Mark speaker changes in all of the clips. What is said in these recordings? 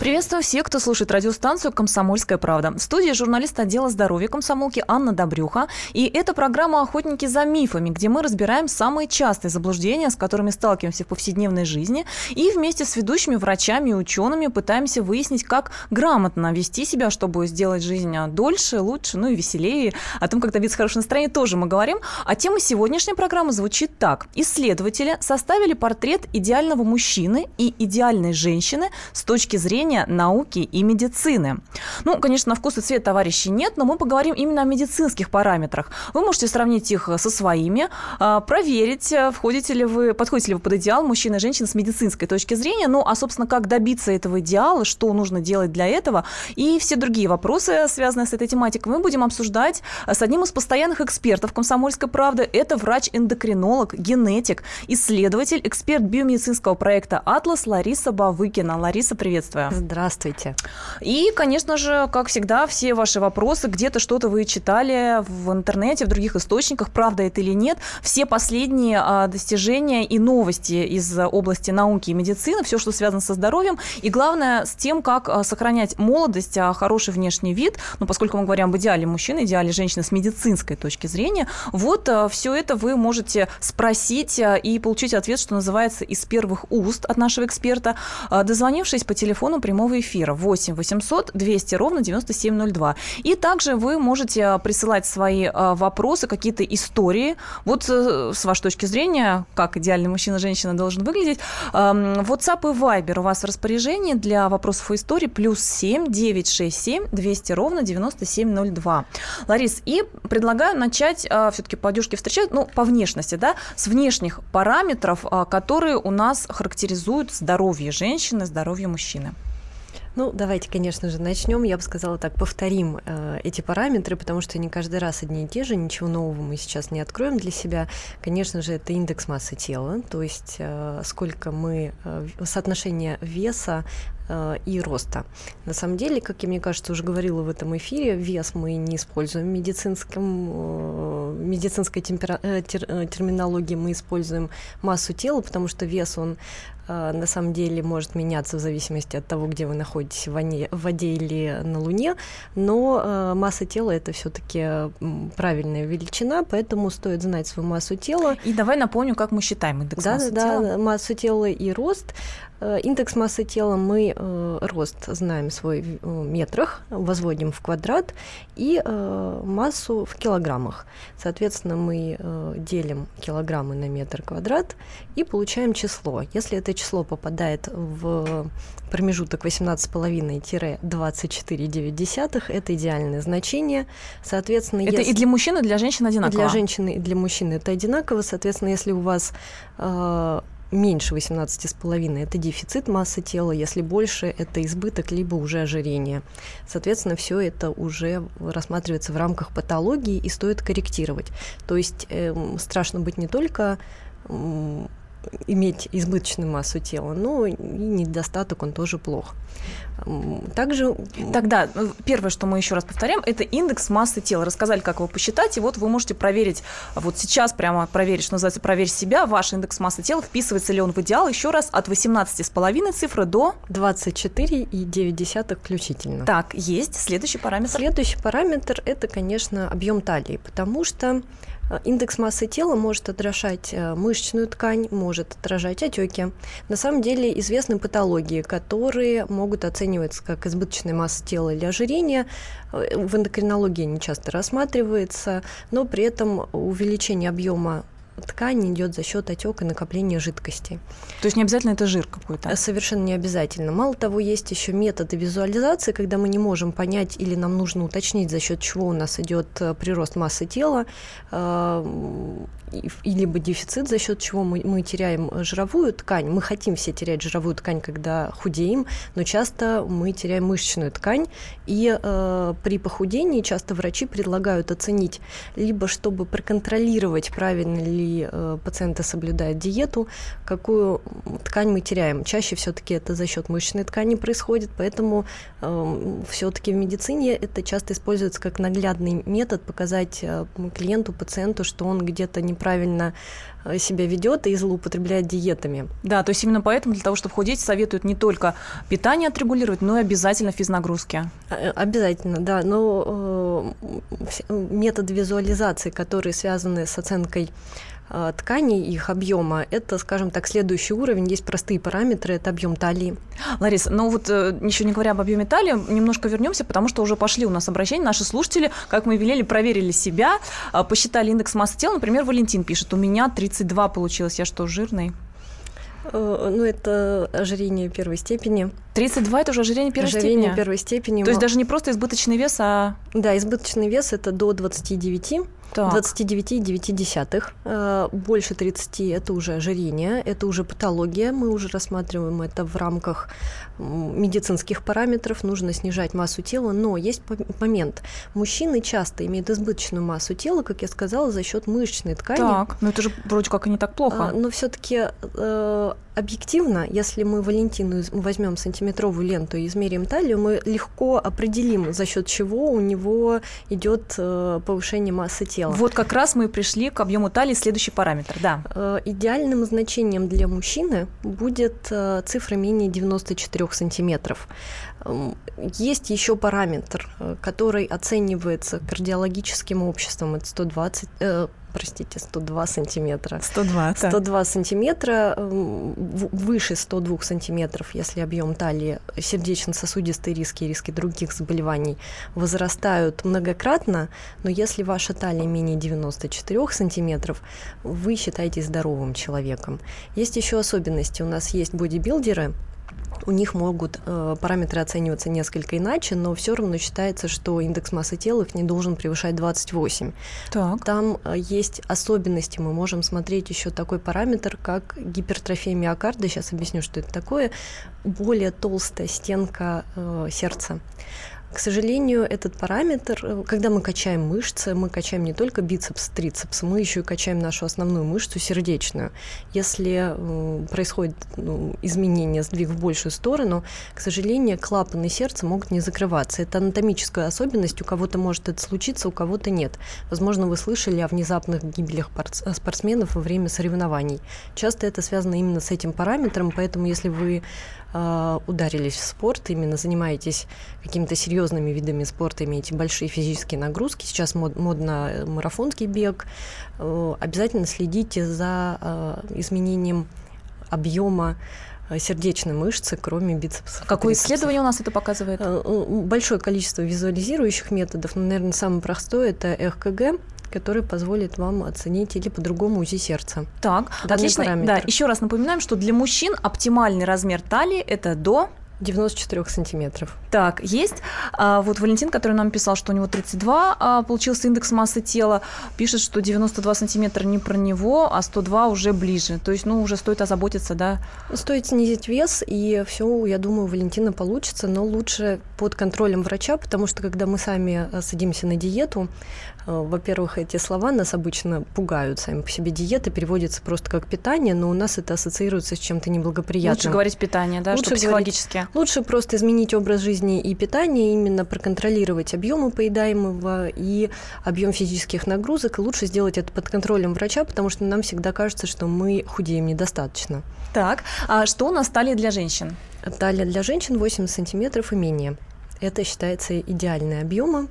Speaker 1: Приветствую всех, кто слушает радиостанцию «Комсомольская правда». В студии журналист отдела здоровья комсомолки Анна Добрюха. И это программа «Охотники за мифами», где мы разбираем самые частые заблуждения, с которыми сталкиваемся в повседневной жизни. И вместе с ведущими врачами и учеными пытаемся выяснить, как грамотно вести себя, чтобы сделать жизнь дольше, лучше, ну и веселее. О том, как добиться хорошего настроения, тоже мы говорим. А тема сегодняшней программы звучит так. Исследователи составили портрет идеального мужчины и идеальной женщины с точки зрения зрения науки и медицины. Ну, конечно, на вкус и цвет товарищей нет, но мы поговорим именно о медицинских параметрах. Вы можете сравнить их со своими, а, проверить, э, входите ли вы, подходите ли вы под идеал мужчины и женщины с медицинской точки зрения, ну, а, собственно, как добиться этого идеала, что нужно делать для этого, и все другие вопросы, связанные с этой тематикой, мы будем обсуждать с одним из постоянных экспертов «Комсомольской правды». Это врач-эндокринолог, генетик, исследователь, эксперт биомедицинского проекта «Атлас» Лариса Бавыкина. Лариса, приветствую.
Speaker 2: Здравствуйте.
Speaker 1: И, конечно же, как всегда, все ваши вопросы, где-то что-то вы читали в интернете, в других источниках, правда это или нет, все последние а, достижения и новости из области науки и медицины, все, что связано со здоровьем, и главное, с тем, как а, сохранять молодость, а, хороший внешний вид, ну, поскольку мы говорим об идеале мужчины, идеале женщины с медицинской точки зрения, вот все это вы можете спросить и получить ответ, что называется, из первых уст от нашего эксперта, дозвонившись по телефону прямого эфира 8 800 200 ровно 9702. И также вы можете а, присылать свои а, вопросы, какие-то истории. Вот э, с вашей точки зрения, как идеальный мужчина-женщина должен выглядеть. WhatsApp и Viber у вас в распоряжении для вопросов и историй плюс 7 967 200 ровно 9702. Ларис, и предлагаю начать, а, все-таки по одежке встречают, ну, по внешности, да, с внешних параметров, которые у нас характеризуют здоровье женщины, здоровье мужчины.
Speaker 2: Ну, давайте, конечно же, начнем. Я бы сказала так, повторим э, эти параметры, потому что не каждый раз одни и те же, ничего нового мы сейчас не откроем для себя. Конечно же, это индекс массы тела, то есть э, сколько мы, э, соотношение веса э, и роста. На самом деле, как я мне кажется, уже говорила в этом эфире, вес мы не используем в медицинском, э, медицинской темпера, э, тер, терминологии, мы используем массу тела, потому что вес, он на самом деле может меняться в зависимости от того, где вы находитесь, в, воде или на Луне, но э, масса тела это все-таки правильная величина, поэтому стоит знать свою массу тела.
Speaker 1: И давай напомню, как мы считаем индекс
Speaker 2: да,
Speaker 1: массы
Speaker 2: да,
Speaker 1: тела.
Speaker 2: Да, массу тела и рост. Э, индекс массы тела мы э, рост знаем свой в э, метрах, возводим в квадрат и э, массу в килограммах. Соответственно, мы э, делим килограммы на метр квадрат и получаем число. Если это число попадает в промежуток 18,5-24,9, это идеальное значение. Соответственно,
Speaker 1: это если... и для мужчины, и для женщины одинаково?
Speaker 2: Для женщины и для мужчины это одинаково. Соответственно, если у вас э, меньше 18,5 это дефицит массы тела, если больше это избыток либо уже ожирение. Соответственно, все это уже рассматривается в рамках патологии и стоит корректировать. То есть э, страшно быть не только иметь избыточную массу тела, но и недостаток он тоже плох.
Speaker 1: Также... Тогда ну, первое, что мы еще раз повторяем, это индекс массы тела. Рассказали, как его посчитать, и вот вы можете проверить, вот сейчас прямо проверить, что называется, проверить себя, ваш индекс массы тела, вписывается ли он в идеал, еще раз, от 18,5 цифры до...
Speaker 2: 24,9 включительно.
Speaker 1: Так, есть. Следующий параметр?
Speaker 2: Следующий параметр – это, конечно, объем талии, потому что Э, индекс массы тела может отражать э, мышечную ткань, может отражать отеки. На самом деле известны патологии, которые могут оцениваться как избыточная масса тела или ожирение. Э, в эндокринологии не часто рассматривается, но при этом увеличение объема ткань идет за счет отека и накопления жидкости.
Speaker 1: То есть не обязательно это жир какой-то?
Speaker 2: Совершенно не обязательно. Мало того, есть еще методы визуализации, когда мы не можем понять или нам нужно уточнить, за счет чего у нас идет э, прирост массы тела, э, и либо дефицит, за счет чего мы, мы теряем жировую ткань. Мы хотим все терять жировую ткань, когда худеем, но часто мы теряем мышечную ткань. И э, при похудении часто врачи предлагают оценить, либо чтобы проконтролировать, правильно ли э, пациенты соблюдают диету, какую ткань мы теряем. Чаще все-таки это за счет мышечной ткани происходит, поэтому э, все-таки в медицине это часто используется как наглядный метод показать э, клиенту, пациенту, что он где-то неправильно Э, себя ведет и злоупотребляет диетами.
Speaker 1: Да, то есть именно поэтому для того, чтобы худеть, советуют не только питание отрегулировать, но и обязательно физнагрузки.
Speaker 2: Обязательно, да. Но э, метод визуализации, которые связаны с оценкой тканей, их объема, это, скажем так, следующий уровень. Есть простые параметры, это объем талии.
Speaker 1: Ларис, ну вот э, еще не говоря об объеме талии, немножко вернемся, потому что уже пошли у нас обращения, наши слушатели, как мы велели, проверили себя, а, посчитали индекс массы тела. Например, Валентин пишет, у меня 32 получилось, я что, жирный?
Speaker 2: Э, ну, это ожирение первой степени.
Speaker 1: 32 – это уже ожирение первой
Speaker 2: ожирение
Speaker 1: степени?
Speaker 2: Ожирение первой степени.
Speaker 1: То есть даже не просто избыточный вес, а…
Speaker 2: Да, избыточный вес – это до 29 29,9. Э, больше 30 – это уже ожирение, это уже патология. Мы уже рассматриваем это в рамках медицинских параметров. Нужно снижать массу тела, но есть момент. Мужчины часто имеют избыточную массу тела, как я сказала, за счет мышечной ткани.
Speaker 1: Так, но это же вроде как и не так плохо.
Speaker 2: А, но все-таки э, объективно, если мы Валентину возьмем сантиметровую ленту и измерим талию, мы легко определим, за счет чего у него идет э, повышение массы тела.
Speaker 1: Вот как раз мы пришли к объему талии, следующий параметр, да.
Speaker 2: Э, идеальным значением для мужчины будет э, цифра менее 94 сантиметров. Эм, есть еще параметр, который оценивается кардиологическим обществом, это 120, простите, 102 сантиметра.
Speaker 1: 102,
Speaker 2: 102 сантиметра, выше 102 сантиметров, если объем талии, сердечно-сосудистые риски и риски других заболеваний возрастают многократно, но если ваша талия менее 94 сантиметров, вы считаетесь здоровым человеком. Есть еще особенности. У нас есть бодибилдеры, у них могут э, параметры оцениваться несколько иначе, но все равно считается, что индекс массы тела их не должен превышать 28.
Speaker 1: Так.
Speaker 2: Там э, есть особенности. Мы можем смотреть еще такой параметр, как гипертрофия миокарда. Сейчас объясню, что это такое. Более толстая стенка э, сердца. К сожалению, этот параметр, э, когда мы качаем мышцы, мы качаем не только бицепс, трицепс, мы еще и качаем нашу основную мышцу сердечную. Если э, происходит ну, изменение, сдвиг в большую сторону, к сожалению, клапаны сердца могут не закрываться. Это анатомическая особенность, у кого-то может это случиться, у кого-то нет. Возможно, вы слышали о внезапных гибелях спортсменов во время соревнований. Часто это связано именно с этим параметром, поэтому если вы ударились в спорт, именно занимаетесь какими-то серьезными видами спорта, имеете большие физические нагрузки, сейчас мод, модно э, марафонский бег, э, обязательно следите за э, изменением объема э, сердечной мышцы, кроме бицепса.
Speaker 1: Какое исследование у нас это показывает?
Speaker 2: Большое количество визуализирующих методов, но, наверное, самый простой – это ЭХКГ, который позволит вам оценить или по-другому УЗИ сердца.
Speaker 1: Так, отлично. Параметр. Да, еще раз напоминаем, что для мужчин оптимальный размер талии это до
Speaker 2: 94 сантиметров.
Speaker 1: Так, есть. А, вот Валентин, который нам писал, что у него 32 а, получился индекс массы тела, пишет, что 92 сантиметра не про него, а 102 уже ближе. То есть, ну, уже стоит озаботиться, да?
Speaker 2: Стоит снизить вес, и все, я думаю, у Валентина получится, но лучше под контролем врача, потому что когда мы сами э, садимся на диету, во-первых, эти слова нас обычно пугают сами по себе. Диета переводится просто как питание, но у нас это ассоциируется с чем-то неблагоприятным.
Speaker 1: Лучше говорить питание, да, лучше что психологически.
Speaker 2: Говорить, лучше просто изменить образ жизни и питание, именно проконтролировать объемы поедаемого и объем физических нагрузок. И лучше сделать это под контролем врача, потому что нам всегда кажется, что мы худеем недостаточно.
Speaker 1: Так, а что у нас талия для женщин?
Speaker 2: Талия для женщин 80 сантиметров и менее. Это считается идеальный объемом.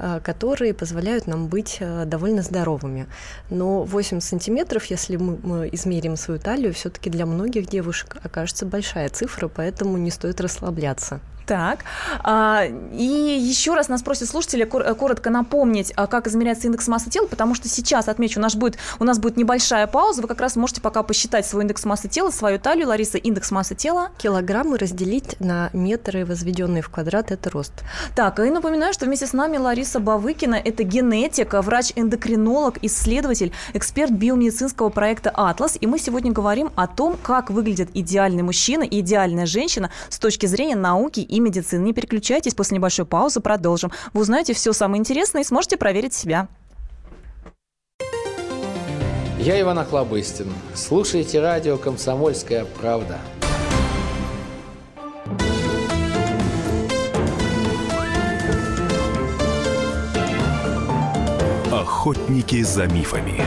Speaker 2: Э, которые позволяют нам быть э, довольно здоровыми. Но 8 сантиметров, если мы, мы измерим свою талию, все-таки для многих девушек окажется большая цифра, поэтому не стоит расслабляться.
Speaker 1: Так, а, и еще раз нас просят слушатели коротко напомнить, а, как измеряется индекс массы тела, потому что сейчас, отмечу, у нас будет, у нас будет небольшая пауза, вы как раз можете пока посчитать свой индекс массы тела, свою талию. Лариса, индекс массы тела?
Speaker 2: Килограммы разделить на метры, возведенные в квадрат, это рост.
Speaker 1: Так, и напоминаю, что вместе с нами Лариса Бавыкина, это генетик, врач-эндокринолог, исследователь, эксперт биомедицинского проекта «Атлас», и мы сегодня говорим о том, как выглядит идеальный мужчина и идеальная женщина с точки зрения науки и медицины. Не переключайтесь, после небольшой паузы продолжим. Вы узнаете все самое интересное и сможете проверить себя.
Speaker 3: Я Иван Охлобыстин. Слушайте радио «Комсомольская правда».
Speaker 4: Охотники за мифами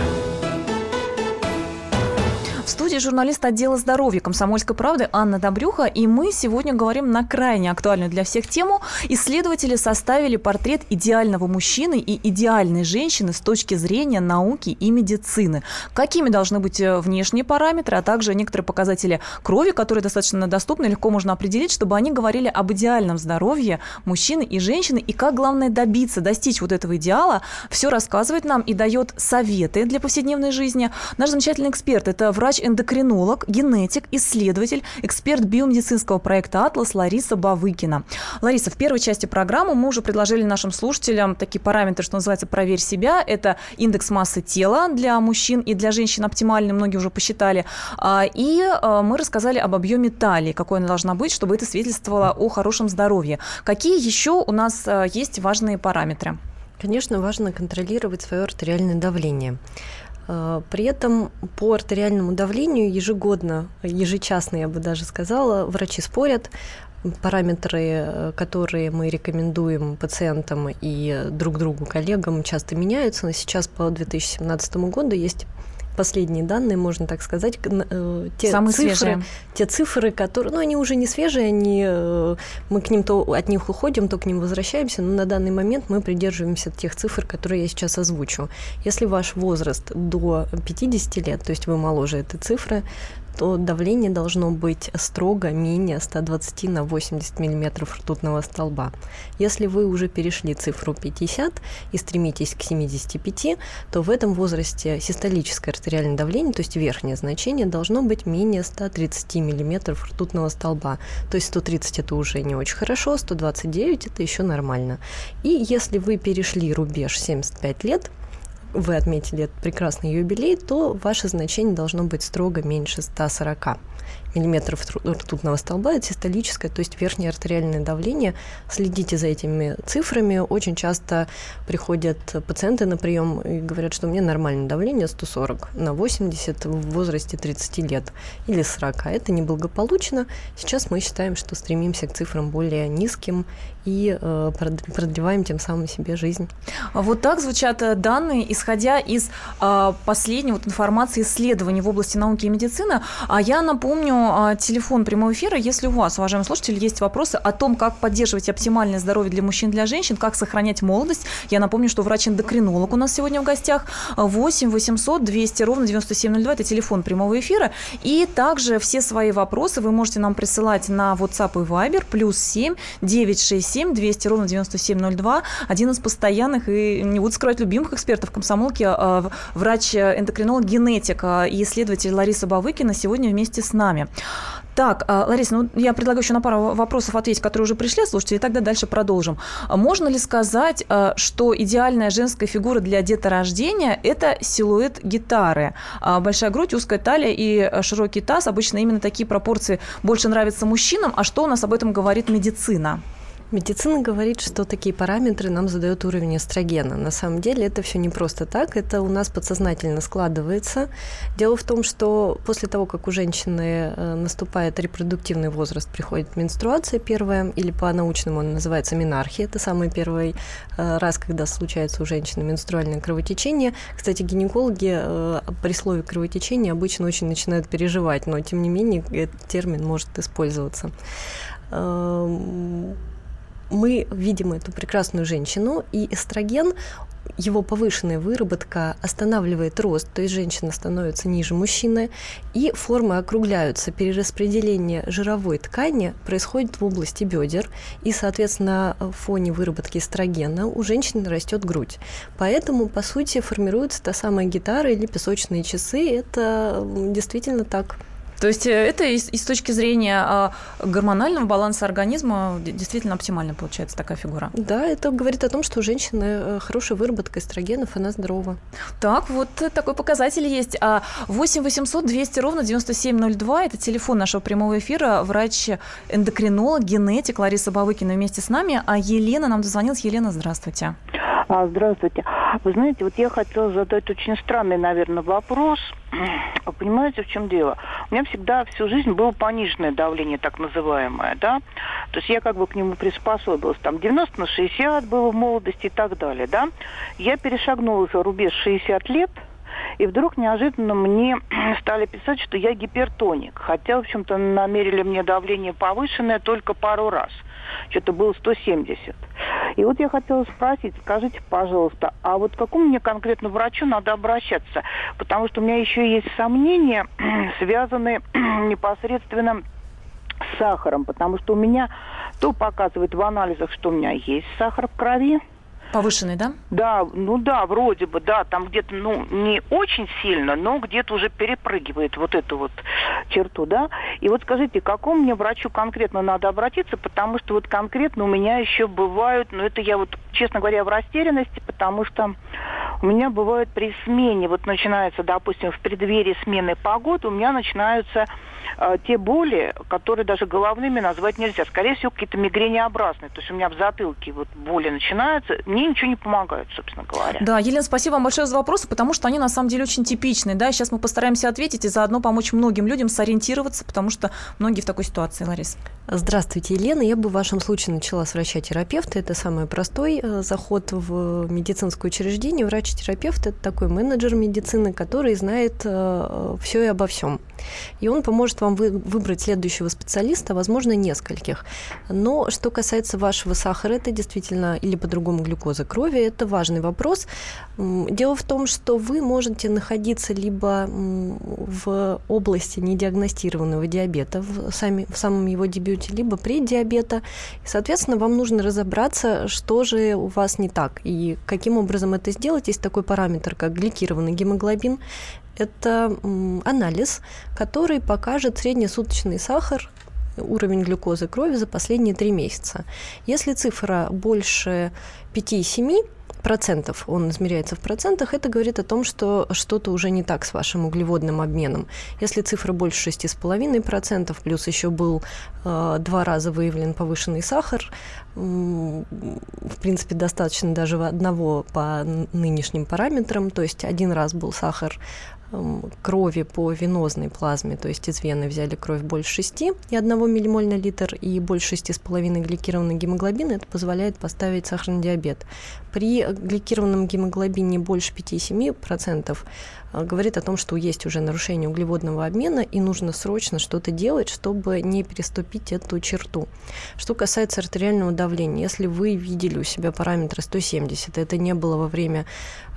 Speaker 1: студии журналист отдела здоровья «Комсомольской правды» Анна Добрюха, и мы сегодня говорим на крайне актуальную для всех тему. Исследователи составили портрет идеального мужчины и идеальной женщины с точки зрения науки и медицины. Какими должны быть э, внешние параметры, а также некоторые показатели крови, которые достаточно доступны, легко можно определить, чтобы они говорили об идеальном здоровье мужчины и женщины, и как главное добиться, достичь вот этого идеала. Все рассказывает нам и дает советы для повседневной жизни. Наш замечательный эксперт – это врач-эндокринолог эндокринолог, генетик, исследователь, эксперт биомедицинского проекта «Атлас» Лариса Бавыкина. Лариса, в первой части программы мы уже предложили нашим слушателям такие параметры, что называется «Проверь себя». Это индекс массы тела для мужчин и для женщин оптимальный, многие уже посчитали. А, и а, мы рассказали об объеме талии, какой она должна быть, чтобы это свидетельствовало о хорошем здоровье. Какие еще у нас а, есть важные параметры?
Speaker 2: Конечно, важно контролировать свое артериальное давление. Э, при этом по артериальному давлению ежегодно, ежечасно, я бы даже сказала, врачи спорят, параметры, э, которые мы рекомендуем пациентам и друг другу, коллегам, часто меняются. Но сейчас по 2017 году есть последние данные, можно так сказать,
Speaker 1: э, те Самые цифры, свежие.
Speaker 2: те цифры, которые, ну, они уже не свежие, они, э, мы к ним то от них уходим, то к ним возвращаемся, но на данный момент мы придерживаемся тех цифр, которые я сейчас озвучу. Если ваш возраст до 50 лет, то есть вы моложе этой цифры, то давление должно быть строго менее 120 на 80 мм ртутного столба. Если вы уже перешли цифру 50 и стремитесь к 75, то в этом возрасте систолическое артериальное давление, то есть верхнее значение, должно быть менее 130 мм ртутного столба. То есть 130 это уже не очень хорошо, 129 это еще нормально. И если вы перешли рубеж 75 лет, вы отметили этот прекрасный юбилей, то ваше значение должно быть строго меньше 140 миллиметров ртутного столба, это систолическое, то есть верхнее артериальное давление. Следите за этими цифрами. Очень часто приходят пациенты на прием и говорят, что у меня нормальное давление 140 на 80 в возрасте 30 лет или 40. Это неблагополучно. Сейчас мы считаем, что стремимся к цифрам более низким и э, продлеваем тем самым себе жизнь.
Speaker 1: Вот так звучат э, данные, исходя из э, последней вот информации исследований в области науки и медицины. А я напомню э, телефон прямого эфира. Если у вас, уважаемые слушатели, есть вопросы о том, как поддерживать оптимальное здоровье для мужчин для женщин, как сохранять молодость, я напомню, что врач-эндокринолог у нас сегодня в гостях. 8 800 200 ровно 9702 – это телефон прямого эфира. И также все свои вопросы вы можете нам присылать на WhatsApp и Viber плюс 7 967 7 200 ровно 9702. Один из постоянных и не буду скрывать любимых экспертов комсомолки, а, врач-эндокринолог, генетик и исследователь Лариса Бавыкина сегодня вместе с нами. Так, а, Лариса, ну я предлагаю еще на пару вопросов ответить, которые уже пришли, слушайте, и тогда дальше продолжим. Можно ли сказать, а, что идеальная женская фигура для деторождения – это силуэт гитары? Большая грудь, узкая талия и широкий таз. Обычно именно такие пропорции больше нравятся мужчинам. А что у нас об этом говорит медицина?
Speaker 2: Медицина говорит, что такие параметры нам задает уровень эстрогена. На самом деле это все не просто так, это у нас подсознательно складывается. Дело в том, что после того, как у женщины э, наступает репродуктивный возраст, приходит менструация первая, или по-научному она называется менархия, это самый первый э, раз, когда случается у женщины менструальное кровотечение. Кстати, гинекологи э, при слове кровотечение обычно очень начинают переживать, но тем не менее этот термин может использоваться эм, мы видим эту прекрасную женщину, и эстроген его повышенная выработка останавливает рост, то есть женщина становится ниже мужчины, и формы округляются. Перераспределение жировой ткани происходит в области бедер, и, соответственно, в фоне выработки эстрогена у женщины растет грудь. Поэтому, по сути, формируется та самая гитара или песочные часы. Это действительно так.
Speaker 1: То есть э, это и, с точки зрения а, гормонального баланса организма действительно оптимально получается такая фигура.
Speaker 2: Да, это говорит о том, что у женщины э, хорошая выработка эстрогенов, она здорова.
Speaker 1: Так, вот такой показатель есть. 8 800 200 ровно 9702 – это телефон нашего прямого эфира. Врач-эндокринолог, генетик Лариса Бавыкина вместе с нами. А Елена нам дозвонилась. Елена, здравствуйте.
Speaker 5: А, здравствуйте. Вы знаете, вот я хотела задать очень странный, наверное, вопрос. Понимаете, в чем дело? У меня всегда всю жизнь было пониженное давление, так называемое, да? То есть я как бы к нему приспособилась. Там 90 на 60 было в молодости и так далее, да? Я перешагнула за рубеж 60 лет – и вдруг неожиданно мне стали писать, что я гипертоник. Хотя, в общем-то, намерили мне давление повышенное только пару раз. Что-то было 170. И вот я хотела спросить, скажите, пожалуйста, а вот к какому мне конкретно врачу надо обращаться? Потому что у меня еще есть сомнения, связанные непосредственно с сахаром, потому что у меня то показывает в анализах, что у меня есть сахар в крови,
Speaker 1: Повышенный, да?
Speaker 5: Да, ну да, вроде бы, да, там где-то, ну, не очень сильно, но где-то уже перепрыгивает вот эту вот черту, да. И вот скажите, к какому мне врачу конкретно надо обратиться, потому что вот конкретно у меня еще бывают, ну, это я вот, честно говоря, в растерянности, потому что у меня бывает при смене, вот начинается, допустим, в преддверии смены погоды, у меня начинаются э, те боли, которые даже головными назвать нельзя. Скорее всего, какие-то мигренеобразные. То есть у меня в затылке вот боли начинаются. Мне ничего не помогает, собственно говоря.
Speaker 1: Да, Елена, спасибо вам большое за вопросы, потому что они на самом деле очень типичные. Да, сейчас мы постараемся ответить и заодно помочь многим людям сориентироваться, потому что многие в такой ситуации, Ларис.
Speaker 2: Здравствуйте, Елена. Я бы в вашем случае начала с врача-терапевта. Это самый простой э, заход в медицинское учреждение. Врач-терапевт – это такой менеджер медицины, который знает э, все и обо всем. И он поможет вам вы, выбрать следующего специалиста, возможно, нескольких. Но что касается вашего сахара, это действительно, или по-другому глюкозы крови, это важный вопрос. Дело в том, что вы можете находиться либо в области недиагностированного диабета, в, сами, в самом его дебюте, либо преддиабета. И, соответственно, вам нужно разобраться, что же у вас не так и каким образом это сделать. Есть такой параметр, как гликированный гемоглобин это анализ, который покажет среднесуточный сахар уровень глюкозы крови за последние три месяца. Если цифра больше 5,7, процентов, он измеряется в процентах, это говорит о том, что что-то уже не так с вашим углеводным обменом. Если цифра больше 6,5%, плюс еще был э, два раза выявлен повышенный сахар, э, в принципе, достаточно даже одного по нынешним параметрам, то есть один раз был сахар крови по венозной плазме, то есть из вены взяли кровь больше 6 и 1 миллимоль на литр и больше 6,5 гликированный гемоглобин, это позволяет поставить сахарный диабет. При гликированном гемоглобине больше 5-7% э, говорит о том, что есть уже нарушение углеводного обмена и нужно срочно что-то делать, чтобы не переступить эту черту. Что касается артериального давления, если вы видели у себя параметры 170, это не было во время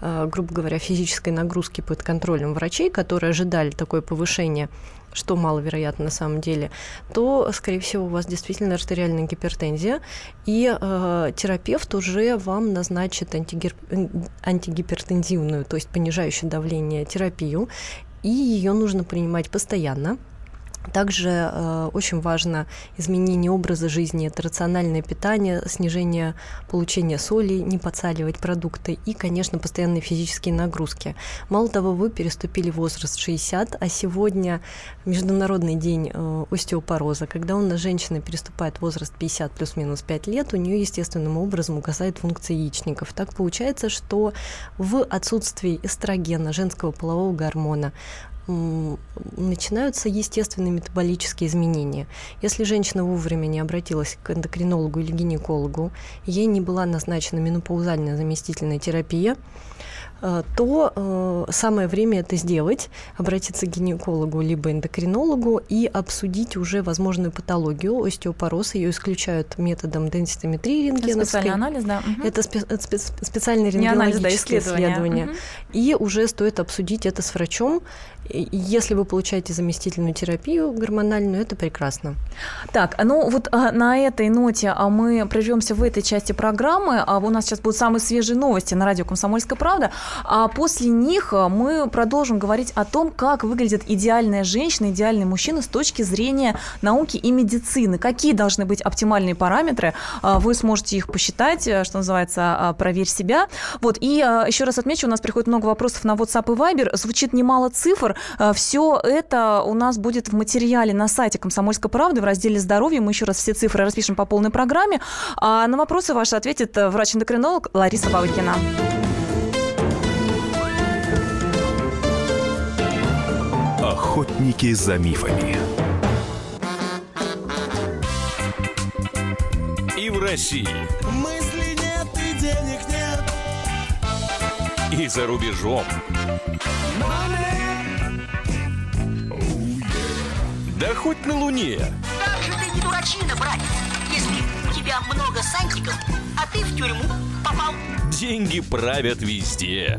Speaker 2: Э, грубо говоря, физической нагрузки под контролем врачей, которые ожидали такое повышение что маловероятно на самом деле, то, скорее всего, у вас действительно артериальная гипертензия, и э, терапевт уже вам назначит антигер... антигипертензивную, то есть понижающую давление терапию, и ее нужно принимать постоянно, также э, очень важно изменение образа жизни, это рациональное питание, снижение получения соли, не подсаливать продукты и, конечно, постоянные физические нагрузки. Мало того, вы переступили возраст 60, а сегодня Международный день э, остеопороза. Когда у нас женщина переступает возраст 50 плюс-минус 5 лет, у нее естественным образом угасает функция яичников. Так получается, что в отсутствии эстрогена, женского полового гормона, начинаются естественные метаболические изменения. Если женщина вовремя не обратилась к эндокринологу или гинекологу, ей не была назначена менопаузальная заместительная терапия, то э, самое время это сделать, обратиться к гинекологу либо эндокринологу и обсудить уже возможную патологию, остеопороз. Ее исключают методом денситометрии рентгеновской.
Speaker 1: Специальный анализ, да.
Speaker 2: Угу. Это спе- спе- специальное рентгенологическое да, исследование. исследование. Угу. И уже стоит обсудить это с врачом. Если вы получаете заместительную терапию гормональную, это прекрасно.
Speaker 1: Так, ну вот а, на этой ноте а мы прервемся в этой части программы. А у нас сейчас будут самые свежие новости на радио «Комсомольская правда». А после них э, мы продолжим говорить о том, как выглядит идеальная женщина, идеальный мужчина с точки зрения науки и медицины. Какие должны быть оптимальные параметры. А, вы сможете их посчитать, э, что называется, проверь себя. Вот, и э, еще раз отмечу, у нас приходит много вопросов на WhatsApp и Viber. Звучит немало цифр. Все это у нас будет в материале на сайте «Комсомольской правды» в разделе «Здоровье». Мы еще раз все цифры распишем по полной программе. А на вопросы ваши ответит врач-эндокринолог Лариса Бавыкина.
Speaker 4: Охотники за мифами. И в России.
Speaker 6: Мысли нет и денег нет.
Speaker 4: И за рубежом. Да хоть на Луне.
Speaker 7: Как же ты не дурачина, братец, если у тебя много сантиков, а ты в тюрьму попал.
Speaker 4: Деньги правят везде.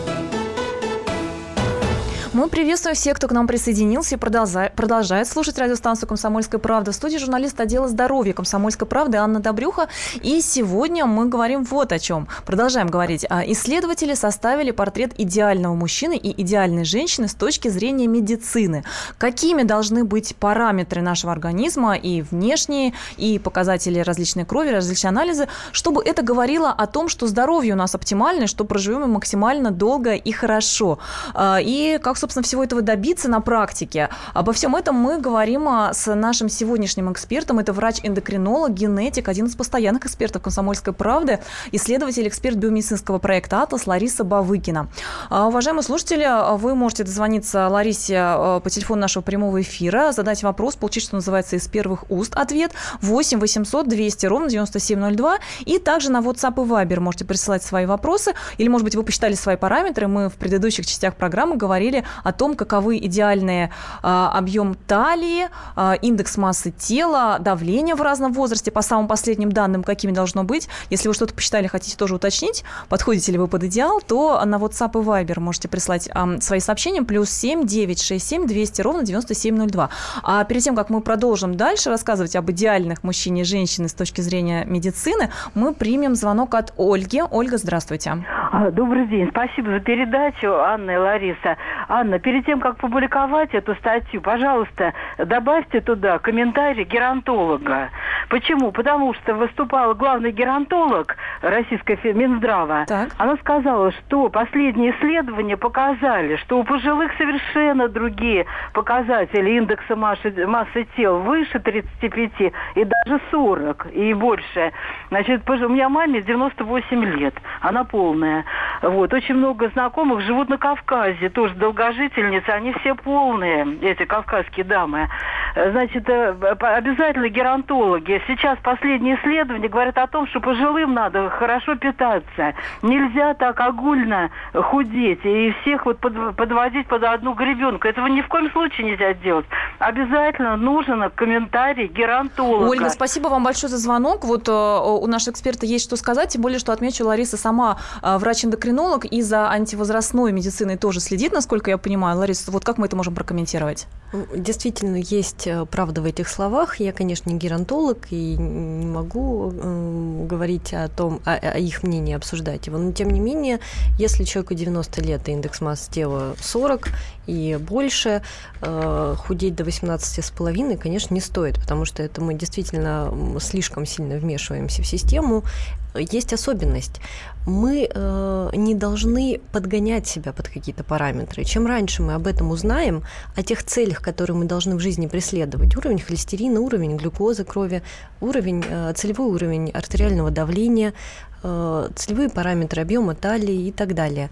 Speaker 1: Мы приветствуем всех, кто к нам присоединился и продолжает, слушать радиостанцию «Комсомольская правда». В студии журналист отдела здоровья «Комсомольской правды» Анна Добрюха. И сегодня мы говорим вот о чем. Продолжаем говорить. А, исследователи составили портрет идеального мужчины и идеальной женщины с точки зрения медицины. Какими должны быть параметры нашего организма и внешние, и показатели различной крови, различные анализы, чтобы это говорило о том, что здоровье у нас оптимальное, что проживем мы максимально долго и хорошо. А, и как собственно, всего этого добиться на практике? Обо всем этом мы говорим а, с нашим сегодняшним экспертом. Это врач-эндокринолог, генетик, один из постоянных экспертов «Комсомольской правды», исследователь, эксперт биомедицинского проекта «Атлас» Лариса Бавыкина. А, уважаемые слушатели, вы можете дозвониться Ларисе а, по телефону нашего прямого эфира, задать вопрос, получить, что называется, из первых уст ответ 8 800 200 ровно 9702. И также на WhatsApp и Viber можете присылать свои вопросы. Или, может быть, вы посчитали свои параметры. Мы в предыдущих частях программы говорили о том, каковы идеальные а, объем талии, а, индекс массы тела, давление в разном возрасте, по самым последним данным, какими должно быть. Если вы что-то посчитали, хотите тоже уточнить, подходите ли вы под идеал, то на WhatsApp и Viber можете прислать а, свои сообщения, плюс 7 967 200 ровно 9702. А перед тем, как мы продолжим дальше рассказывать об идеальных мужчине и женщине с точки зрения медицины, мы примем звонок от Ольги. Ольга, здравствуйте.
Speaker 8: Добрый день. Спасибо за передачу, Анна и Лариса. Анна, перед тем, как публиковать эту статью, пожалуйста, добавьте туда комментарий геронтолога. Почему? Потому что выступал главный геронтолог Российской Минздрава. Так. Она сказала, что последние исследования показали, что у пожилых совершенно другие показатели индекса массы, массы тел выше 35 и даже 40 и больше. Значит, у меня маме 98 лет, она полная. Вот. Очень много знакомых живут на Кавказе, тоже долгожительницы, они все полные, эти кавказские дамы. Значит, э, обязательно геронтологи. Сейчас последние исследования говорят о том, что пожилым надо хорошо питаться. Нельзя так огульно худеть и всех вот подводить под одну гребенку. Этого ни в коем случае нельзя делать. Обязательно нужен комментарий геронтолога.
Speaker 1: Ольга, спасибо вам большое за звонок. Вот э, у нашего эксперта есть что сказать, тем более, что отмечу, Лариса сама э, врач-эндокринолог и за антивозрастной медициной тоже следит, насколько я понимаю. Лариса, вот как мы это можем прокомментировать?
Speaker 2: Действительно, есть э, правда в этих словах. Я, конечно, не геронтолог и не могу э, говорить о том, о, о их мнении, обсуждать его. Но, тем не менее, если человеку 90 лет, и индекс массы тела 40 и больше, э, худеть до 18,5, конечно, не стоит, потому что это мы действительно слишком сильно вмешиваемся в систему, есть особенность. Мы э, не должны подгонять себя под какие-то параметры. Чем раньше мы об этом узнаем, о тех целях, которые мы должны в жизни преследовать, уровень холестерина, уровень глюкозы крови, уровень, э, целевой уровень артериального давления, э, целевые параметры объема талии и так далее,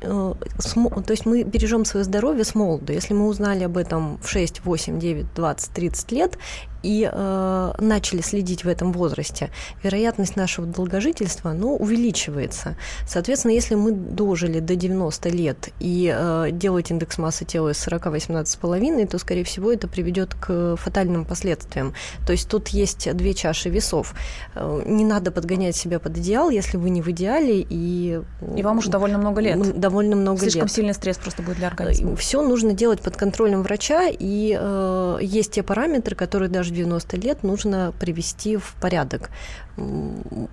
Speaker 2: э, то есть мы бережем свое здоровье с молоду. Если мы узнали об этом в 6, 8, 9, 20, 30 лет и э, начали следить в этом возрасте, вероятность нашего долгожительства ну, увеличивается. Соответственно, если мы дожили до 90 лет и э, делать индекс массы тела из 40-18,5, то, скорее всего, это приведет к фатальным последствиям. То есть тут есть две чаши весов. Э, не надо подгонять себя под идеал, если вы не в идеале. И,
Speaker 1: и вам уже довольно много лет.
Speaker 2: Довольно много
Speaker 1: Слишком
Speaker 2: лет.
Speaker 1: сильный стресс просто будет для организма.
Speaker 2: Все нужно делать под контролем врача, и э, есть те параметры, которые даже 90 лет нужно привести в порядок.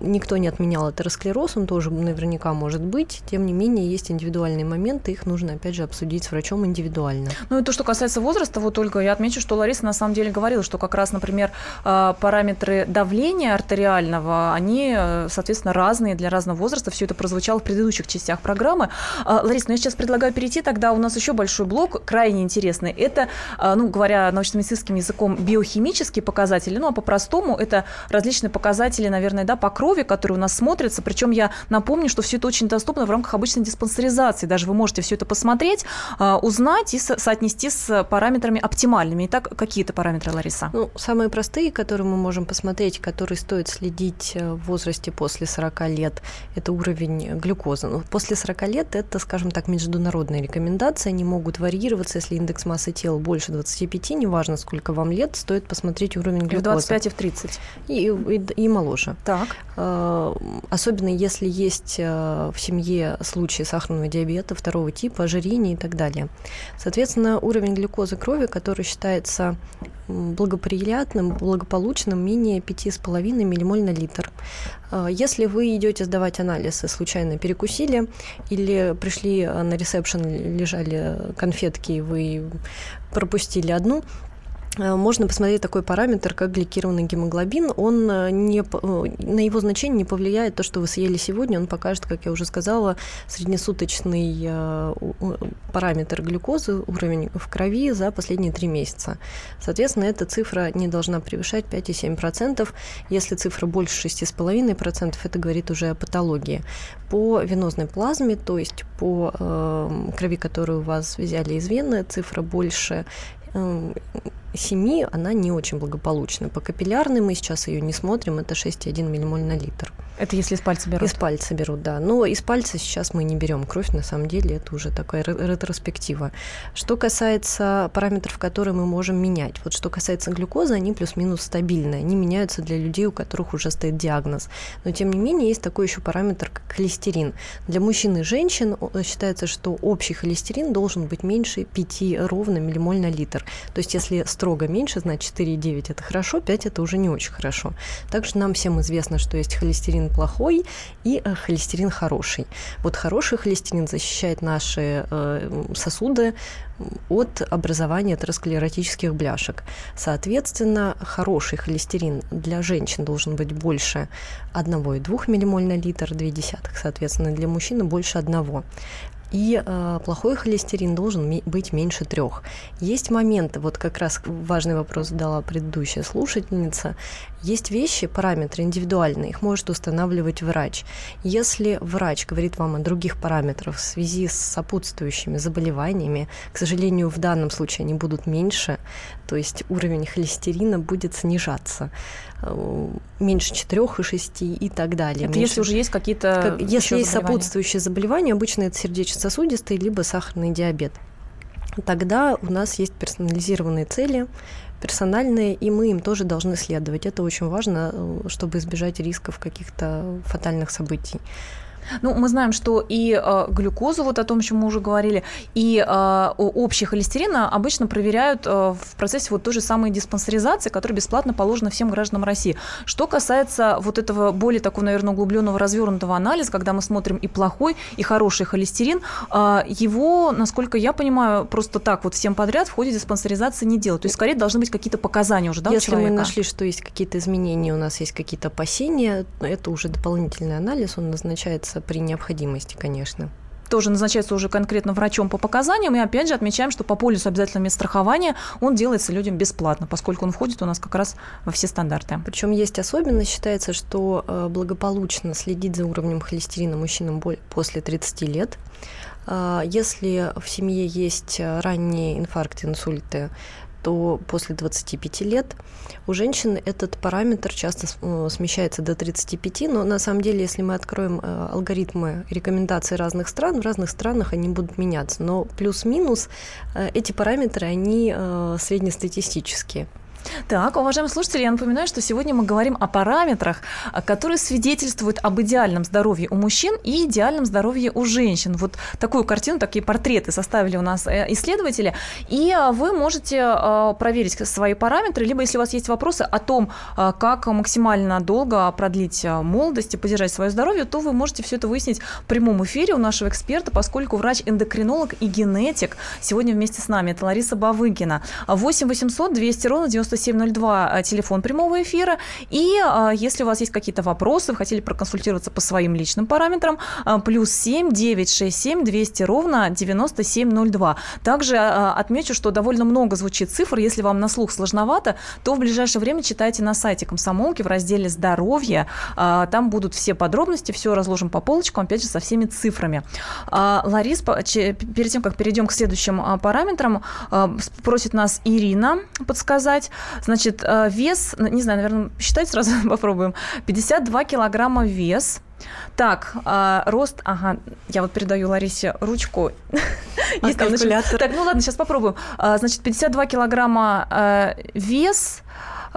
Speaker 2: Никто не отменял атеросклероз, он тоже наверняка может быть. Тем не менее, есть индивидуальные моменты, их нужно, опять же, обсудить с врачом индивидуально.
Speaker 1: Ну и то, что касается возраста, вот только я отмечу, что Лариса на самом деле говорила, что как раз, например, а, параметры давления артериального, они, э, соответственно, разные для разного возраста. Все это прозвучало в предыдущих частях программы. А, Лариса, ну я сейчас предлагаю перейти, тогда у нас еще большой блок, крайне интересный. Это, а, ну, говоря научно-медицинским языком, биохимические показатели, ну а по-простому это различные показатели наверное, да, по крови, которые у нас смотрятся. Причем я напомню, что все это очень доступно в рамках обычной диспансеризации. Даже вы можете все это посмотреть, а, узнать и соотнести с параметрами оптимальными. Итак, какие это параметры, Лариса?
Speaker 2: Ну, самые простые, которые мы можем посмотреть, которые стоит следить э, в возрасте после 40 лет, это уровень глюкозы. Ну, после 40 лет это, скажем так, международные рекомендации. Они могут варьироваться, если индекс массы тела больше 25, неважно, сколько вам лет, стоит посмотреть уровень глюкозы.
Speaker 1: И в 25 и в 30.
Speaker 2: И, и, и моложе тоже.
Speaker 1: Так.
Speaker 2: Э, особенно если есть э, в семье случаи сахарного диабета второго типа, ожирения и так далее. Соответственно, уровень глюкозы крови, который считается благоприятным, благополучным, менее 5,5 миллимоль на литр. Э, если вы идете сдавать анализ и случайно перекусили или пришли на ресепшн, лежали конфетки, и вы пропустили одну, можно посмотреть такой параметр, как гликированный гемоглобин. Он э, не, э, на его значение не повлияет то, что вы съели сегодня. Он покажет, как я уже сказала, среднесуточный параметр глюкозы, уровень в крови за последние три месяца. Соответственно, эта цифра не должна превышать 5,7%. Если цифра больше 6,5%, это говорит уже о патологии. По венозной плазме, то есть по э, крови, которую у вас взяли из вены, цифра больше 7 она не очень благополучна. По капиллярной мы сейчас ее не смотрим, это 6,1 миллимоль на литр.
Speaker 1: Это если из пальца берут?
Speaker 2: Из пальца берут, да. Но из пальца сейчас мы не берем кровь, на самом деле это уже такая ретроспектива. Что касается параметров, которые мы можем менять, вот что касается глюкозы, они плюс-минус стабильные, они меняются для людей, у которых уже стоит диагноз. Но тем не менее есть такой еще параметр, как холестерин. Для мужчин и женщин считается, что общий холестерин должен быть меньше 5 ровно миллимоль на литр. То есть если строго меньше, значит 4,9 это хорошо, 5 это уже не очень хорошо. Также нам всем известно, что есть холестерин плохой и э, холестерин хороший. Вот хороший холестерин защищает наши э, сосуды от образования атеросклеротических бляшек. Соответственно, хороший холестерин для женщин должен быть больше 1,2 ммоль на литр, 0,2, соответственно, для мужчины больше 1. И э, плохой холестерин должен быть меньше трех. Есть моменты, вот как раз важный вопрос задала предыдущая слушательница. Есть вещи, параметры индивидуальные, их может устанавливать врач. Если врач говорит вам о других параметрах в связи с сопутствующими заболеваниями, к сожалению, в данном случае они будут меньше, то есть уровень холестерина будет снижаться меньше 4,6 и так далее.
Speaker 1: Это меньше... если уже есть какие-то
Speaker 2: как, Если есть сопутствующие заболевания, обычно это сердечно-сосудистый либо сахарный диабет. Тогда у нас есть персонализированные цели, персональные, и мы им тоже должны следовать. Это очень важно, э, чтобы избежать рисков каких-то фатальных событий.
Speaker 1: Ну, мы знаем, что и э, глюкозу, вот о том, о чем мы уже говорили, и э, общий холестерин обычно проверяют э, в процессе вот той же самой диспансеризации, которая бесплатно положена всем гражданам России. Что касается вот этого более такого, наверное, углубленного, развернутого анализа, когда мы смотрим и плохой, и хороший холестерин, э, его, насколько я понимаю, просто так вот всем подряд в ходе диспансеризации не делают. То есть, скорее, должны быть какие-то показания уже, да,
Speaker 2: Если мы нашли, что есть какие-то изменения, у нас есть какие-то опасения, это уже дополнительный анализ, он назначается назначаться при необходимости, конечно
Speaker 1: тоже назначается уже конкретно врачом по показаниям. И опять же отмечаем, что по полису обязательного медстрахования он делается людям бесплатно, поскольку он входит у нас как раз во все стандарты.
Speaker 2: Причем есть особенность, считается, что э, благополучно следить за уровнем холестерина мужчинам после 30 лет. А, если в семье есть ранние инфаркты, инсульты, то после 25 лет у женщин этот параметр часто э, смещается до 35, но на самом деле, если мы откроем э, алгоритмы рекомендаций разных стран, в разных странах они будут меняться, но плюс-минус э, эти параметры, они среднестатистические.
Speaker 1: Так, уважаемые слушатели, я напоминаю, что сегодня мы говорим о параметрах, а, которые свидетельствуют об идеальном здоровье у мужчин и идеальном здоровье у женщин. Вот такую картину, такие портреты составили у нас э, исследователи. И а, вы можете а, проверить свои параметры, либо если у вас есть вопросы о том, как максимально долго продлить молодость и поддержать свое здоровье, то вы можете все это выяснить в прямом эфире у нашего эксперта, поскольку врач-эндокринолог и генетик сегодня вместе с нами. Это Лариса Бавыгина. 8 800 200 ровно 9702 э, телефон прямого эфира. И э, если у вас есть какие-то вопросы, вы хотели проконсультироваться по своим личным параметрам, э, плюс 7 967 200 ровно 9702. Также отмечу, что довольно много звучит цифр. Если вам на слух сложновато, то в ближайшее время читайте на сайте комсомолки в разделе «Здоровье». Там будут все подробности, все разложим по полочкам, опять же, со всеми цифрами. Ларис, перед тем, как перейдем к следующим параметрам, просит нас Ирина подсказать. Значит, э, вес, не знаю, наверное, считать сразу попробуем. 52 килограмма вес. Так, э, рост, ага, я вот передаю Ларисе ручку.
Speaker 2: А Есть калькулятор.
Speaker 1: Так, ну ладно, сейчас попробуем. Э, значит, 52 килограмма э, вес,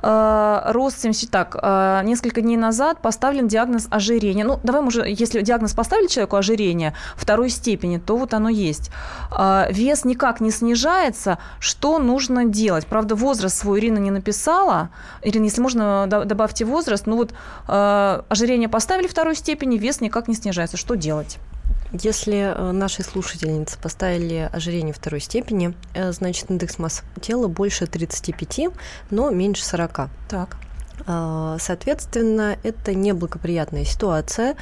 Speaker 1: э, рост 70. Так, э, несколько дней назад поставлен диагноз ожирения. Ну, давай, уже, если диагноз поставили человеку ожирение второй степени, то вот оно есть. Э, вес никак не снижается. Что нужно делать? Правда, возраст свой Ирина не написала. Ирина, если можно, добавьте возраст. Ну вот э, ожирение поставили второй степени, вес никак не снижается. Что делать?
Speaker 2: Если э, наши слушательницы поставили ожирение второй степени, э, значит индекс массы тела больше 35, но меньше 40.
Speaker 1: Так.
Speaker 2: А, соответственно, это неблагоприятная ситуация.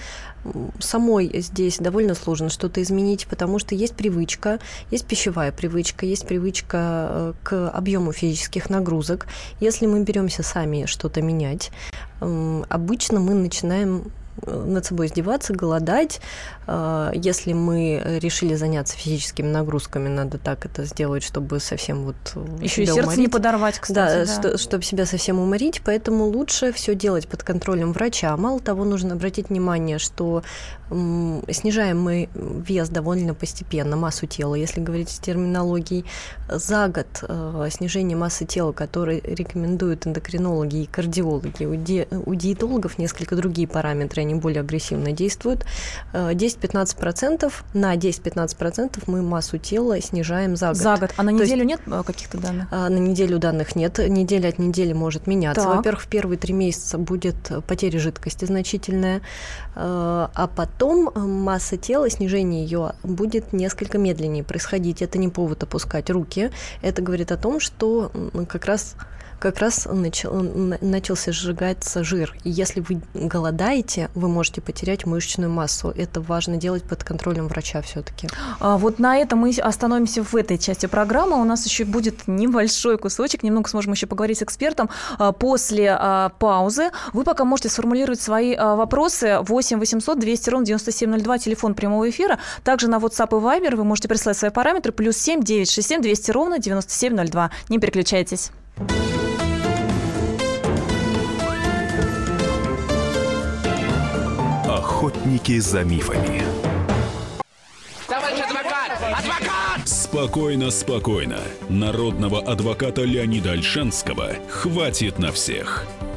Speaker 2: Самой здесь довольно сложно что-то изменить, потому что есть привычка, есть пищевая привычка, есть привычка э, к объему физических нагрузок. Если мы беремся сами что-то менять, обычно мы начинаем над собой издеваться, голодать. А, если мы решили заняться физическими нагрузками, надо так это сделать, чтобы совсем вот
Speaker 1: еще и сердце уморить. не подорвать,
Speaker 2: кстати. Да, да. чтобы себя совсем уморить, поэтому лучше все делать под контролем врача. Мало того, нужно обратить внимание, что снижаем мы вес довольно постепенно, массу тела, если говорить с терминологией. За год э, снижение массы тела, которое рекомендуют эндокринологи и кардиологи, у, ди, у диетологов несколько другие параметры, они более агрессивно действуют. 10-15%, э, на 10-15% мы массу тела снижаем за год.
Speaker 1: За год. А на неделю есть, нет э, каких-то данных?
Speaker 2: На неделю данных нет. Неделя от недели может меняться. Во-первых, в первые три месяца будет потеря жидкости значительная, а потом потом э, масса тела, снижение ее будет несколько медленнее происходить. Это не повод опускать руки. Это говорит о том, что как раз как раз начал, начался сжигаться жир. И если вы голодаете, вы можете потерять мышечную массу. Это важно делать под контролем врача все-таки.
Speaker 1: А вот на этом мы остановимся в этой части программы. У нас еще будет небольшой кусочек, немного сможем еще поговорить с экспертом а, после а, паузы. Вы пока можете сформулировать свои а, вопросы 8 800 200 ровно 9702, телефон прямого эфира. Также на WhatsApp и Viber вы можете прислать свои параметры плюс 7 967 200 ровно 9702. Не переключайтесь.
Speaker 9: Охотники за мифами.
Speaker 10: Товарищ адвокат! Адвокат!
Speaker 9: Спокойно, спокойно. Народного адвоката Леонида Альшанского хватит на всех.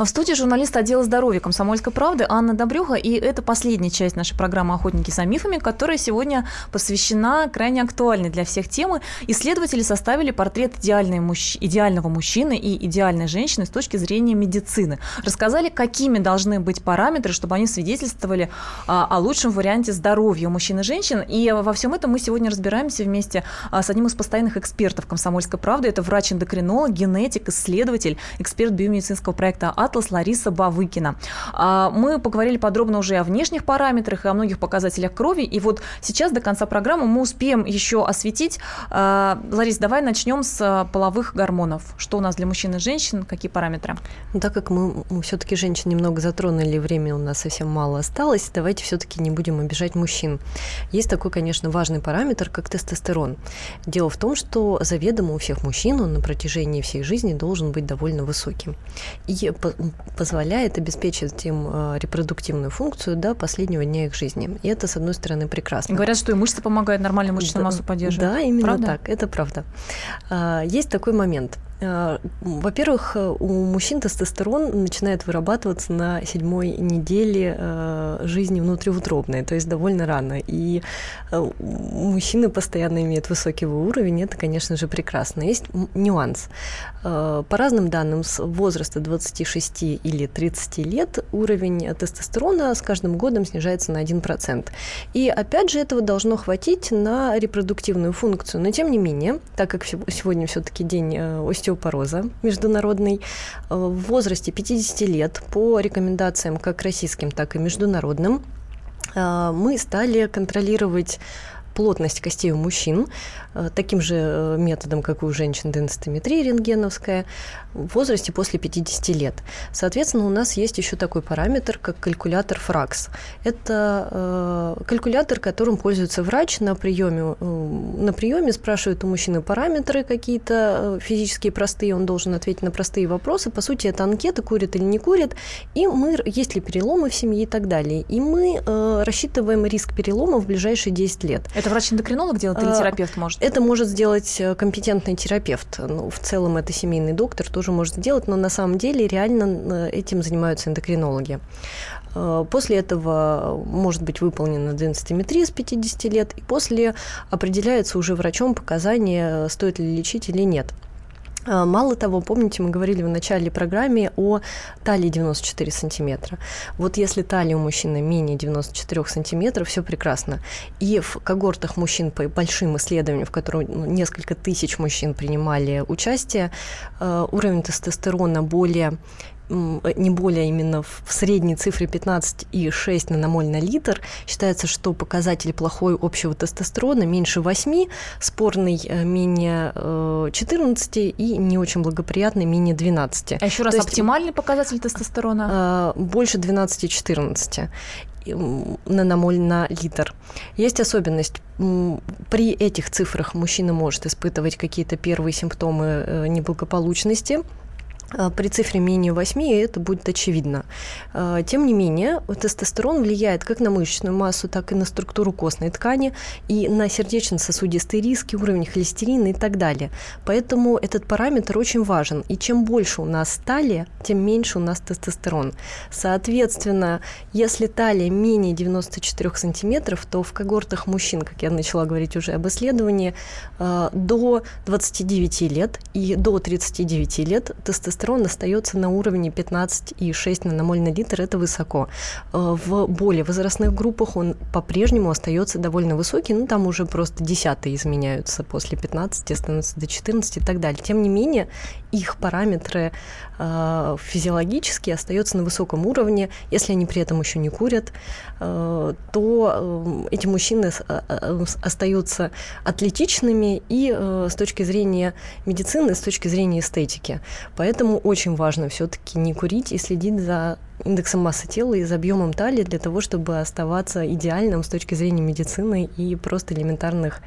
Speaker 1: В студии журналист отдела здоровья «Комсомольской правды» Анна Добрюха. И это последняя часть нашей программы «Охотники за мифами», которая сегодня посвящена крайне актуальной для всех темы. Исследователи составили портрет мужч... идеального мужчины и идеальной женщины с точки зрения медицины. Рассказали, какими должны быть параметры, чтобы они свидетельствовали а, о лучшем варианте здоровья у мужчин и женщин. И во всем этом мы сегодня разбираемся вместе а, с одним из постоянных экспертов «Комсомольской правды». Это врач-эндокринолог, генетик, исследователь, эксперт биомедицинского проекта Атлас Лариса Бавыкина. А, мы поговорили подробно уже о внешних параметрах и о многих показателях крови. И вот сейчас до конца программы мы успеем еще осветить. А, Ларис, давай начнем с половых гормонов. Что у нас для мужчин и женщин, какие параметры?
Speaker 2: Ну, так как мы, мы все-таки женщин немного затронули, время у нас совсем мало осталось, давайте все-таки не будем обижать мужчин. Есть такой, конечно, важный параметр, как тестостерон. Дело в том, что заведомо у всех мужчин он на протяжении всей жизни должен быть довольно высоким. И позволяет обеспечить им э, репродуктивную функцию до последнего дня их жизни. И это, с одной стороны, прекрасно.
Speaker 1: Говорят, что и мышцы помогают нормальную мышечную да, массу поддерживать.
Speaker 2: Да, именно правда? так, это правда. А, есть такой момент – во-первых, э, у мужчин тестостерон начинает вырабатываться на седьмой неделе э, жизни внутриутробной, то есть довольно рано. И мужчины постоянно имеют высокий уровень, это, конечно же, прекрасно. Есть нюанс. По разным данным, с возраста 26 или 30 лет уровень тестостерона с каждым годом снижается на 1%. И опять же, этого должно хватить на репродуктивную функцию. Но тем не менее, так как сегодня все-таки день остеопатии, остеопороза международный э, в возрасте 50 лет по рекомендациям как российским, так и международным. Э, мы стали контролировать плотность костей у мужчин э, таким же методом, как и у женщин, денситометрия рентгеновская, в возрасте после 50 лет. Соответственно, у нас есть еще такой параметр, как калькулятор ФРАКС. Это э, калькулятор, которым пользуется врач на приеме. Э, на приеме спрашивает у мужчины параметры какие-то физические простые, он должен ответить на простые вопросы. По сути, это анкета, курит или не курит, и мы, есть ли переломы в семье и так далее. И мы э, рассчитываем риск перелома в ближайшие 10 лет.
Speaker 1: Это врач-эндокринолог делает или терапевт может?
Speaker 2: Это может сделать э, компетентный терапевт. Ну, в целом это семейный доктор тоже может сделать, но на самом деле реально э, этим занимаются эндокринологи. Э, после этого может быть выполнена денситометрия с 50 лет, и после определяется уже врачом показания, стоит ли лечить или нет. А, мало того, помните, мы говорили в начале программы о талии 94 сантиметра. Вот если талия у мужчины менее 94 сантиметров, все прекрасно. И в когортах мужчин по большим исследованиям, в которых ну, несколько тысяч мужчин принимали участие, а, уровень тестостерона более не более именно в средней цифре 15,6 наномоль на литр. Считается, что показатель плохой общего тестостерона меньше 8, спорный э, менее 14 э, и не очень благоприятный менее 12.
Speaker 1: А еще раз, То оптимальный есть, показатель тестостерона?
Speaker 2: Э, больше 12-14 наномоль на литр. Есть особенность. При этих цифрах мужчина может испытывать какие-то первые симптомы неблагополучности, при цифре менее 8 это будет очевидно. А, тем не менее, тестостерон влияет как на мышечную массу, так и на структуру костной ткани, и на сердечно-сосудистые риски, уровень холестерина и так далее. Поэтому этот параметр очень важен. И чем больше у нас талия, тем меньше у нас тестостерон. Соответственно, если талия менее 94 сантиметров, то в когортах мужчин, как я начала говорить уже об исследовании, а, до 29 лет и до 39 лет тестостерон тестостерон остается на уровне 15,6 наномоль на литр, это высоко. Э, в более возрастных группах он по-прежнему остается довольно высокий, ну там уже просто десятые изменяются после 15, становятся до 14 и так далее. Тем не менее, их параметры э, физиологически остаются на высоком уровне, если они при этом еще не курят, э, то эти мужчины остаются атлетичными и с точки зрения медицины, с точки зрения эстетики. Поэтому Поэтому очень важно все-таки не курить и следить за индексом массы тела и за объемом талии для того, чтобы оставаться идеальным с точки зрения медицины и просто элементарных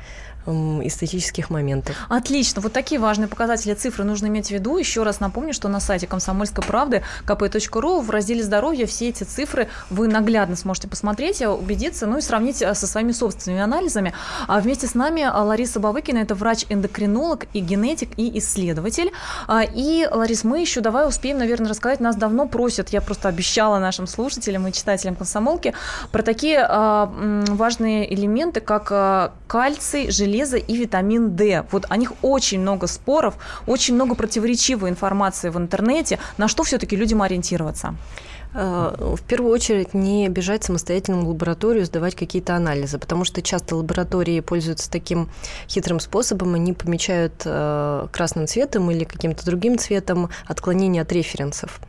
Speaker 2: эстетических моментов.
Speaker 1: Отлично. Вот такие важные показатели цифры нужно иметь в виду. Еще раз напомню, что на сайте комсомольской правды kp.ru в разделе здоровья все эти цифры вы наглядно сможете посмотреть, убедиться, ну и сравнить э, со своими собственными анализами. А вместе с нами э, Лариса Бабыкина, это врач-эндокринолог и генетик и исследователь. А, и, Ларис, мы еще давай успеем, наверное, рассказать. Нас давно просят, я просто обещала нашим слушателям и читателям комсомолки, про такие а, важные элементы, как а, кальций, железо, железо и витамин D. Вот о них очень много споров, очень много противоречивой информации в интернете. На что все-таки людям ориентироваться?
Speaker 2: Э, в первую очередь не бежать самостоятельно в лабораторию, сдавать какие-то анализы, потому что часто лаборатории пользуются таким хитрым способом, они помечают э, красным цветом или каким-то другим цветом отклонение от референсов.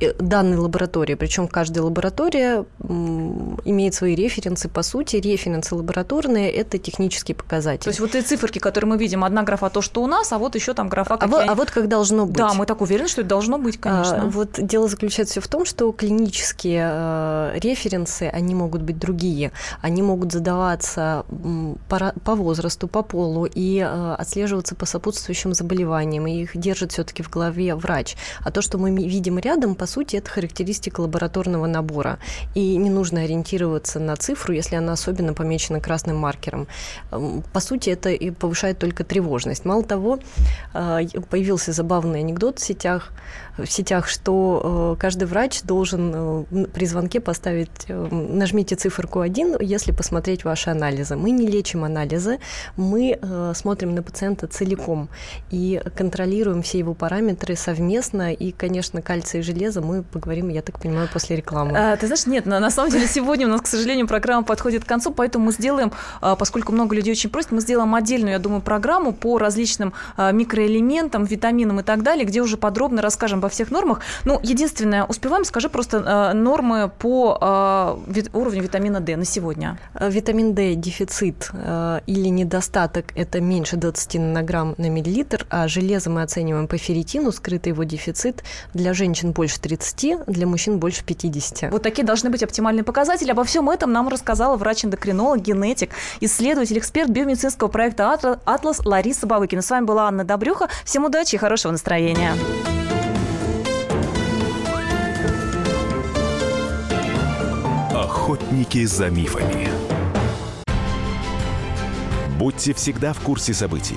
Speaker 2: Э, данной лаборатории. Причем каждая лаборатория имеет свои референсы. По сути, референсы лабораторные – это технические показатели.
Speaker 1: То есть вот эти циферки, которые мы видим, одна графа то, что у нас, а вот еще там графа,
Speaker 2: а, вот, а вот как должно быть.
Speaker 1: Да, мы так уверены, что это должно быть, конечно.
Speaker 2: А, вот дело заключается в том, что клинические э, референсы, они могут быть другие. Они могут задаваться по, по возрасту, по полу и э, отслеживаться по сопутствующим заболеваниям. И их держит все-таки в голове врач. А то, что мы видим рядом, по сути, это характеристика лабораторного набора. И не нужно ориентироваться на цифру, если она особенно помечена красным маркером. По сути, это и повышает только тревожность. Мало того, э, появился забавный анекдот в сетях, в сетях, что э, каждый врач должен э, при звонке поставить, нажмите циферку 1, если посмотреть ваши анализы. Мы не лечим анализы, мы смотрим на пациента целиком и контролируем все его параметры совместно. И, конечно, кальций и железо мы поговорим, я так понимаю, после рекламы.
Speaker 1: А, ты знаешь, нет, на, на самом деле сегодня у нас, к сожалению, программа подходит к концу, поэтому мы сделаем, поскольку много людей очень просят, мы сделаем отдельную, я думаю, программу по различным микроэлементам, витаминам и так далее, где уже подробно расскажем обо всех нормах. Ну, единственное, успеваем, скажи просто э, нормы по уровню витамина D на сегодня.
Speaker 2: Э, витамин D дефицит э, или недостаток – это меньше 20 нанограмм на миллилитр, а железо мы оцениваем по ферритину, скрытый его дефицит для женщин больше 30, для мужчин больше 50.
Speaker 1: Вот такие должны быть оптимальные показатели. Обо всем этом нам рассказала врач-эндокринолог, генетик, исследователь, эксперт биомедицинского проекта «Атлас» Лариса Бавыкина. С вами была Анна Добрюха. Всем удачи и хорошего настроения.
Speaker 9: Охотники за мифами. Будьте всегда в курсе событий.